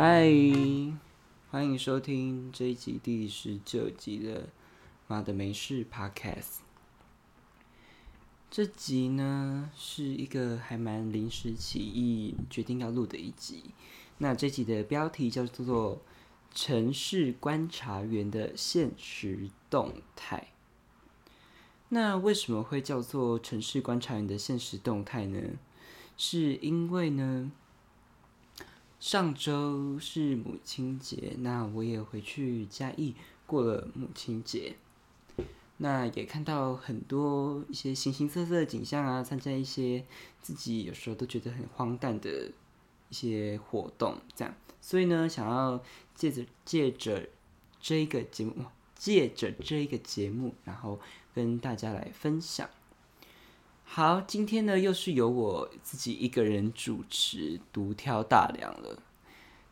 嗨，欢迎收听这一集第十九集的《妈的没事》Podcast。这集呢是一个还蛮临时起意决定要录的一集。那这集的标题叫做《城市观察员的现实动态》。那为什么会叫做城市观察员的现实动态呢？是因为呢，上周是母亲节，那我也回去嘉义过了母亲节，那也看到很多一些形形色色的景象啊，参加一些自己有时候都觉得很荒诞的一些活动，这样，所以呢，想要借着借着这个节目，借着这个节目，然后。跟大家来分享。好，今天呢又是由我自己一个人主持，独挑大梁了。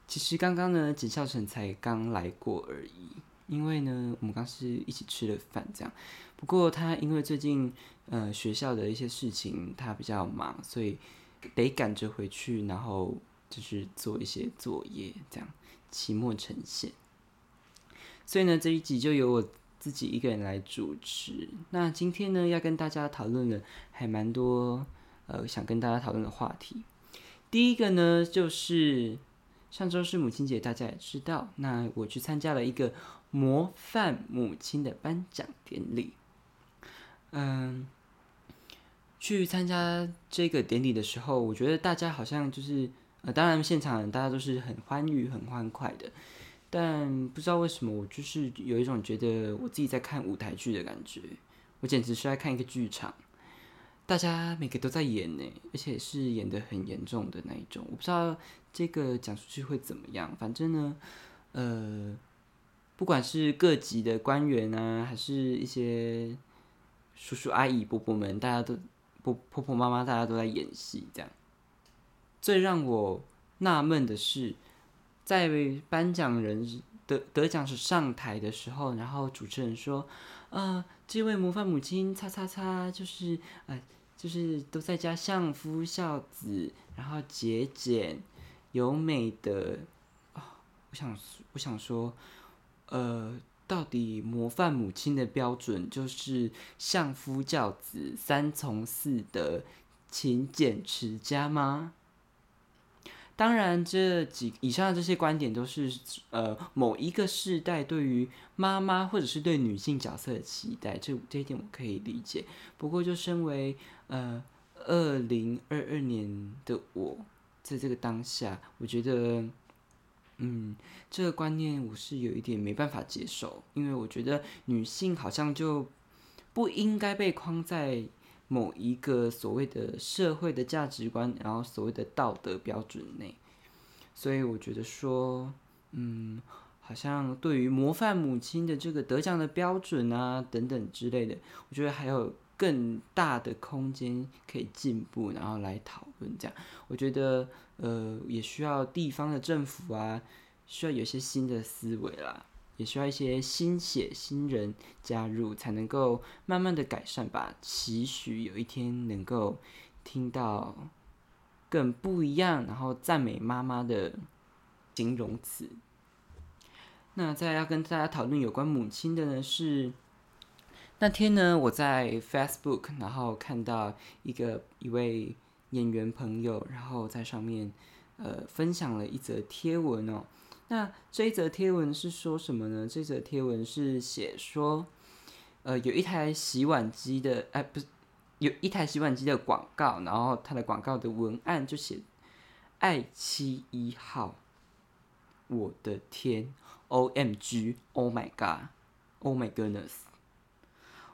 其实刚刚呢，景孝成才刚来过而已。因为呢，我们刚是一起吃了饭这样。不过他因为最近呃学校的一些事情，他比较忙，所以得赶着回去，然后就是做一些作业，这样期末呈现。所以呢，这一集就由我。自己一个人来主持。那今天呢，要跟大家讨论的还蛮多，呃，想跟大家讨论的话题。第一个呢，就是上周是母亲节，大家也知道。那我去参加了一个模范母亲的颁奖典礼。嗯，去参加这个典礼的时候，我觉得大家好像就是，呃，当然现场大家都是很欢愉、很欢快的。但不知道为什么，我就是有一种觉得我自己在看舞台剧的感觉。我简直是在看一个剧场，大家每个都在演呢，而且是演的很严重的那一种。我不知道这个讲出去会怎么样。反正呢，呃，不管是各级的官员啊，还是一些叔叔阿姨、伯伯们，大家都婆婆婆妈妈，大家都在演戏。这样，最让我纳闷的是。在颁奖人得得奖时上台的时候，然后主持人说：“啊，这位模范母亲，擦擦擦，就是呃，就是都在家相夫孝子，然后节俭有美的啊。”我想，我想说，呃，到底模范母亲的标准就是相夫教子、三从四德、勤俭持家吗？当然，这几以上的这些观点都是呃某一个世代对于妈妈或者是对女性角色的期待，这这一点我可以理解。不过，就身为呃二零二二年的我，在这个当下，我觉得，嗯，这个观念我是有一点没办法接受，因为我觉得女性好像就不应该被框在。某一个所谓的社会的价值观，然后所谓的道德标准内，所以我觉得说，嗯，好像对于模范母亲的这个得奖的标准啊等等之类的，我觉得还有更大的空间可以进步，然后来讨论这样。我觉得，呃，也需要地方的政府啊，需要有些新的思维啦。也需要一些新血新人加入，才能够慢慢的改善吧。期许有一天能够听到更不一样，然后赞美妈妈的形容词。那再要跟大家讨论有关母亲的呢，是那天呢，我在 Facebook 然后看到一个一位演员朋友，然后在上面呃分享了一则贴文哦。那这一则贴文是说什么呢？这则贴文是写说，呃，有一台洗碗机的，哎，不是，有一台洗碗机的广告，然后它的广告的文案就写“爱妻一号”，我的天，O M G，Oh my God，Oh my goodness！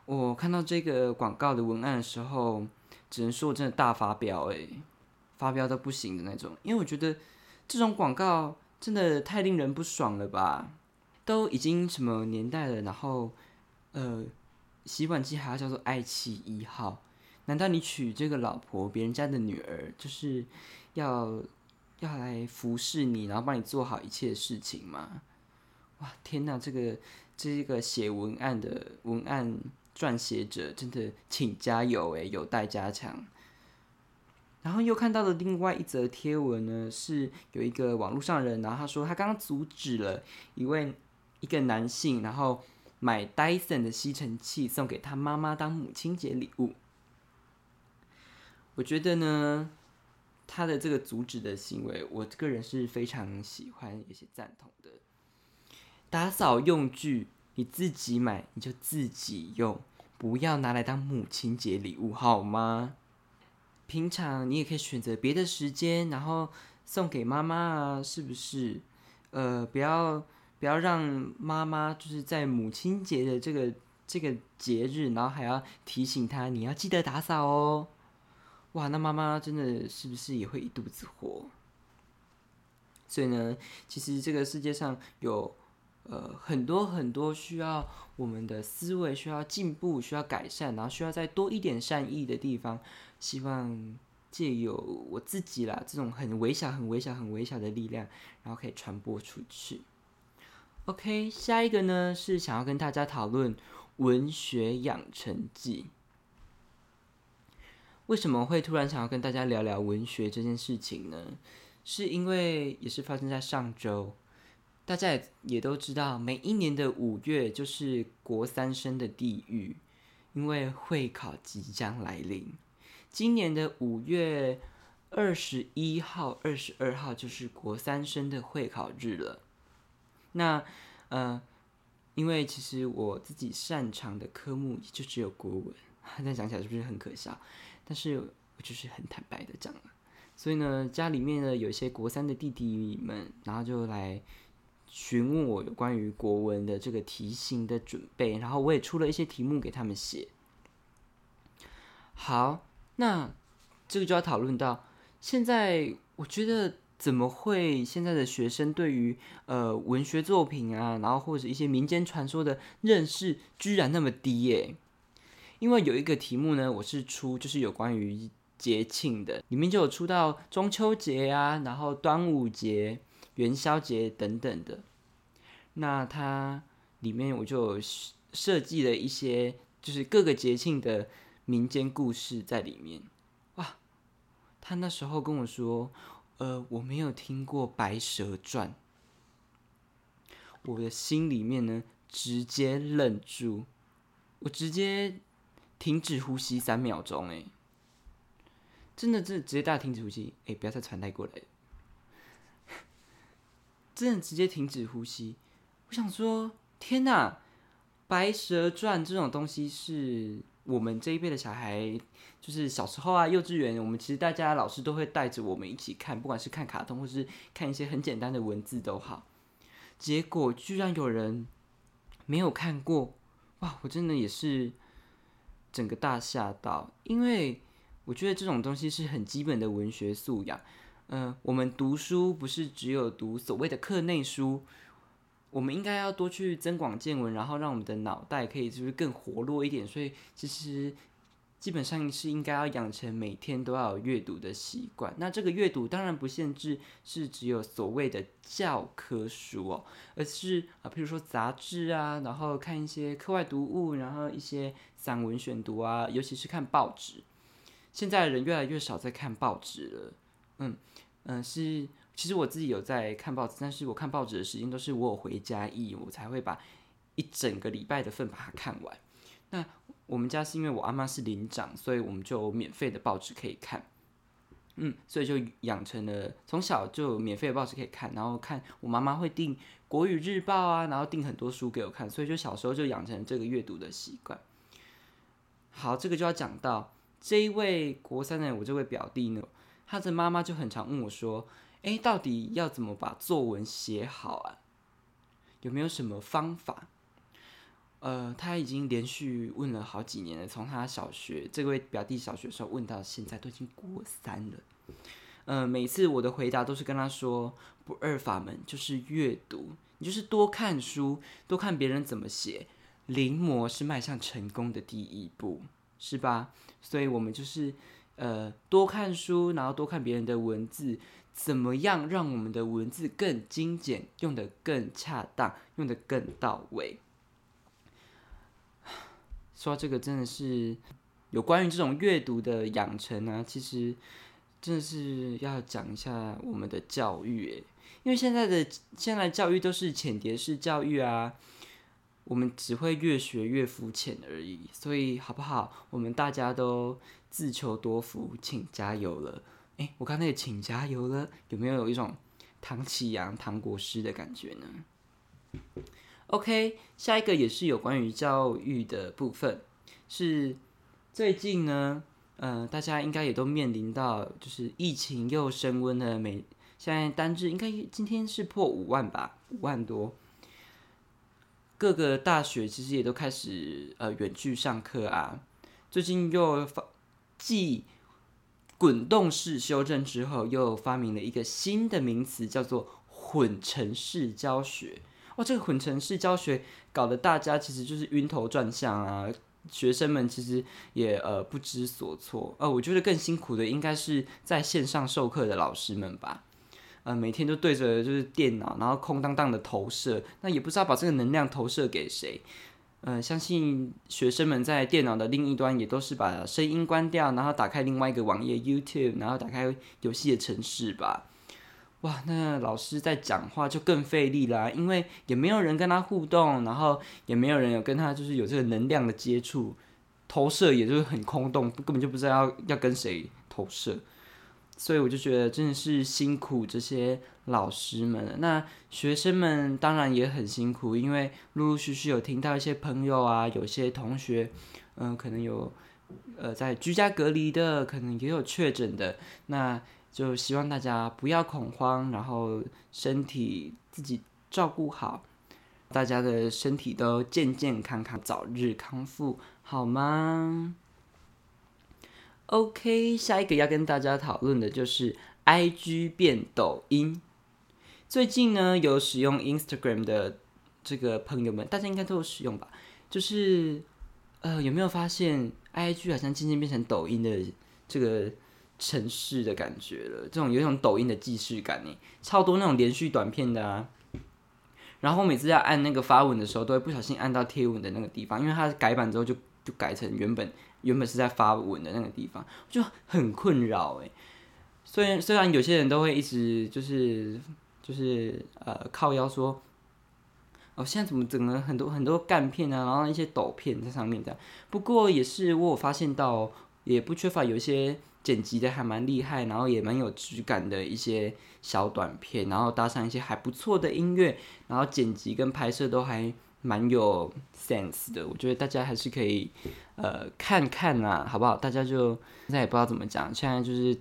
我看到这个广告的文案的时候，只能说我真的大发飙，哎，发飙到不行的那种，因为我觉得这种广告。真的太令人不爽了吧！都已经什么年代了，然后，呃，洗碗机还要叫做爱妻一号？难道你娶这个老婆，别人家的女儿，就是要要来服侍你，然后帮你做好一切事情吗？哇，天哪！这个这个写文案的文案撰写者，真的请加油诶，有待加强。然后又看到了另外一则贴文呢，是有一个网络上人，然后他说他刚刚阻止了一位一个男性，然后买 Dyson 的吸尘器送给他妈妈当母亲节礼物。我觉得呢，他的这个阻止的行为，我个人是非常喜欢也是赞同的。打扫用具你自己买，你就自己用，不要拿来当母亲节礼物，好吗？平常你也可以选择别的时间，然后送给妈妈啊，是不是？呃，不要不要让妈妈就是在母亲节的这个这个节日，然后还要提醒她你要记得打扫哦。哇，那妈妈真的是不是也会一肚子火？所以呢，其实这个世界上有呃很多很多需要我们的思维需要进步、需要改善，然后需要再多一点善意的地方。希望借由我自己啦，这种很微小、很微小、很微小的力量，然后可以传播出去。OK，下一个呢是想要跟大家讨论文学养成记。为什么会突然想要跟大家聊聊文学这件事情呢？是因为也是发生在上周，大家也也都知道，每一年的五月就是国三生的地狱，因为会考即将来临。今年的五月二十一号、二十二号就是国三生的会考日了。那，呃，因为其实我自己擅长的科目就只有国文，现在想起来是不是很可笑？但是我就是很坦白的讲了。所以呢，家里面呢有一些国三的弟弟们，然后就来询问我有关于国文的这个题型的准备，然后我也出了一些题目给他们写。好。那这个就要讨论到，现在我觉得怎么会现在的学生对于呃文学作品啊，然后或者一些民间传说的认识居然那么低耶？因为有一个题目呢，我是出就是有关于节庆的，里面就有出到中秋节啊，然后端午节、元宵节等等的。那它里面我就设计了一些就是各个节庆的。民间故事在里面，哇！他那时候跟我说：“呃，我没有听过《白蛇传》。”我的心里面呢，直接愣住，我直接停止呼吸三秒钟，哎，真的，真的直接大停止呼吸，哎，不要再传带过来，真的直接停止呼吸。我想说，天哪，《白蛇传》这种东西是。我们这一辈的小孩，就是小时候啊，幼稚园，我们其实大家老师都会带着我们一起看，不管是看卡通或是看一些很简单的文字都好。结果居然有人没有看过，哇！我真的也是整个大吓到，因为我觉得这种东西是很基本的文学素养。嗯，我们读书不是只有读所谓的课内书。我们应该要多去增广见闻，然后让我们的脑袋可以就是更活络一点。所以其实基本上是应该要养成每天都要有阅读的习惯。那这个阅读当然不限制是只有所谓的教科书哦，而是啊，譬如说杂志啊，然后看一些课外读物，然后一些散文选读啊，尤其是看报纸。现在人越来越少在看报纸了，嗯嗯是。其实我自己有在看报纸，但是我看报纸的时间都是我有回家一，我才会把一整个礼拜的份把它看完。那我们家是因为我阿妈是领长，所以我们就免费的报纸可以看。嗯，所以就养成了从小就免费的报纸可以看，然后看我妈妈会订国语日报啊，然后订很多书给我看，所以就小时候就养成这个阅读的习惯。好，这个就要讲到这一位国三的我这位表弟呢，他的妈妈就很常问我说。哎，到底要怎么把作文写好啊？有没有什么方法？呃，他已经连续问了好几年了，从他小学这位表弟小学时候问到现在，都已经过三了。呃，每次我的回答都是跟他说：不二法门就是阅读，你就是多看书，多看别人怎么写，临摹是迈向成功的第一步，是吧？所以我们就是呃多看书，然后多看别人的文字。怎么样让我们的文字更精简，用的更恰当，用的更到位？说到这个真的是有关于这种阅读的养成呢。其实真的是要讲一下我们的教育，因为现在的现在教育都是浅碟式教育啊，我们只会越学越肤浅而已。所以好不好？我们大家都自求多福，请加油了。哎，我刚那个请加油了，有没有有一种唐启阳、唐国师的感觉呢？OK，下一个也是有关于教育的部分，是最近呢。嗯，大家应该也都面临到，就是疫情又升温了。每现在单日应该今天是破五万吧，五万多。各个大学其实也都开始呃远距上课啊。最近又发继滚动式修正之后，又发明了一个新的名词，叫做混成式教学。哇，这个混成式教学搞得大家其实就是晕头转向啊。学生们其实也呃不知所措，呃，我觉得更辛苦的应该是在线上授课的老师们吧，呃，每天都对着就是电脑，然后空荡荡的投射，那也不知道把这个能量投射给谁，呃，相信学生们在电脑的另一端也都是把声音关掉，然后打开另外一个网页 YouTube，然后打开游戏的城市吧。哇，那老师在讲话就更费力啦，因为也没有人跟他互动，然后也没有人有跟他就是有这个能量的接触，投射也就是很空洞，根本就不知道要要跟谁投射，所以我就觉得真的是辛苦这些老师们。那学生们当然也很辛苦，因为陆陆续续有听到一些朋友啊，有些同学，嗯，可能有呃在居家隔离的，可能也有确诊的，那。就希望大家不要恐慌，然后身体自己照顾好，大家的身体都健健康康，早日康复，好吗？OK，下一个要跟大家讨论的就是 IG 变抖音。最近呢，有使用 Instagram 的这个朋友们，大家应该都有使用吧？就是呃，有没有发现 IG 好像渐渐变成抖音的这个？城市的感觉了，这种有一种抖音的既视感呢，超多那种连续短片的啊。然后每次要按那个发文的时候，都会不小心按到贴文的那个地方，因为它改版之后就就改成原本原本是在发文的那个地方，就很困扰哎。虽然虽然有些人都会一直就是就是呃靠腰说，哦现在怎么整了很多很多干片啊，然后一些抖片在上面的。不过也是我有发现到，也不缺乏有一些。剪辑的还蛮厉害，然后也蛮有质感的一些小短片，然后搭上一些还不错的音乐，然后剪辑跟拍摄都还蛮有 sense 的。我觉得大家还是可以呃看看啊，好不好？大家就现在也不知道怎么讲，现在就是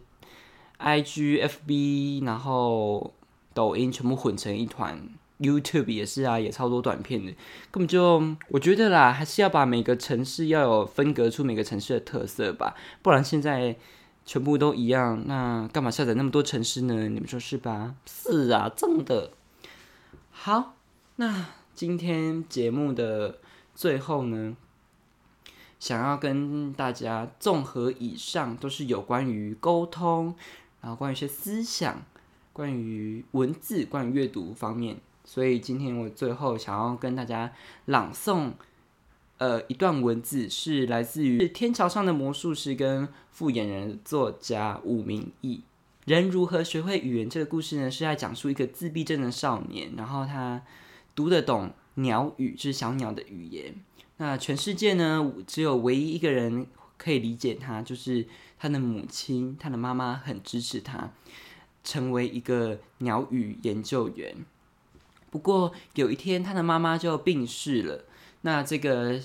I G F B，然后抖音全部混成一团，YouTube 也是啊，也超多短片的，根本就我觉得啦，还是要把每个城市要有分隔出每个城市的特色吧，不然现在。全部都一样，那干嘛下载那么多城市呢？你们说是吧？是啊，真的。好，那今天节目的最后呢，想要跟大家综合以上，都是有关于沟通，然后关于一些思想，关于文字，关于阅读方面。所以今天我最后想要跟大家朗诵。呃，一段文字是来自于《天桥上的魔术师》跟复眼人作家武明义。人如何学会语言？这个故事呢，是在讲述一个自闭症的少年，然后他读得懂鸟语，就是小鸟的语言。那全世界呢，只有唯一一个人可以理解他，就是他的母亲。他的妈妈很支持他成为一个鸟语研究员。不过有一天，他的妈妈就病逝了。那这个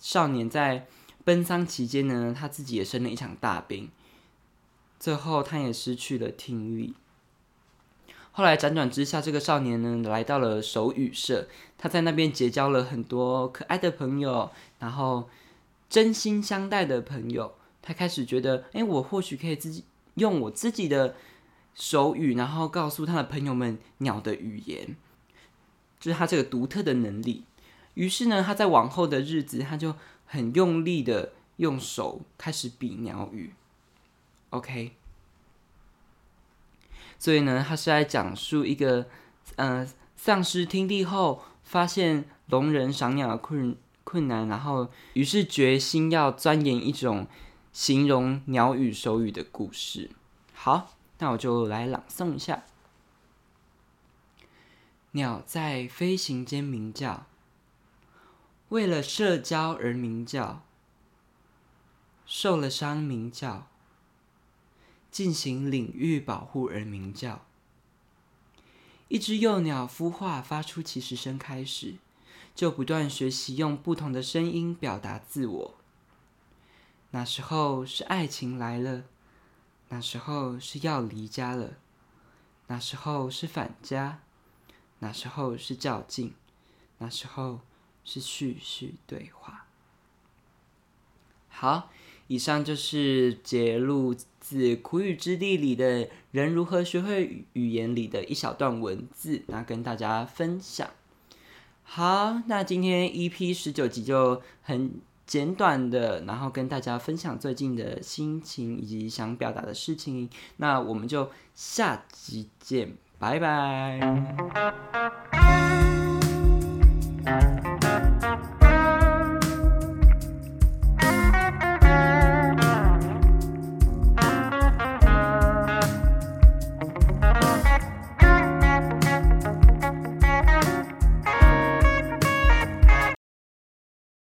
少年在奔丧期间呢，他自己也生了一场大病，最后他也失去了听力。后来辗转之下，这个少年呢来到了手语社，他在那边结交了很多可爱的朋友，然后真心相待的朋友。他开始觉得，哎，我或许可以自己用我自己的手语，然后告诉他的朋友们鸟的语言，就是他这个独特的能力。于是呢，他在往后的日子，他就很用力的用手开始比鸟语，OK。所以呢，他是在讲述一个，呃，丧失听力后，发现聋人赏鸟的困困难，然后于是决心要钻研一种形容鸟语手语的故事。好，那我就来朗诵一下。鸟在飞行间鸣叫，为了社交而鸣叫，受了伤鸣叫，进行领域保护而鸣叫。一只幼鸟孵化发出起始声开始，就不断学习用不同的声音表达自我。那时候是爱情来了，那时候是要离家了，那时候是返家，那时候是较劲，那时候是叙叙对话。好，以上就是节录自《苦语之地》里的人如何学会语言里的一小段文字，那跟大家分享。好，那今天 EP 十九集就很。简短的，然后跟大家分享最近的心情以及想表达的事情。那我们就下集见，拜拜。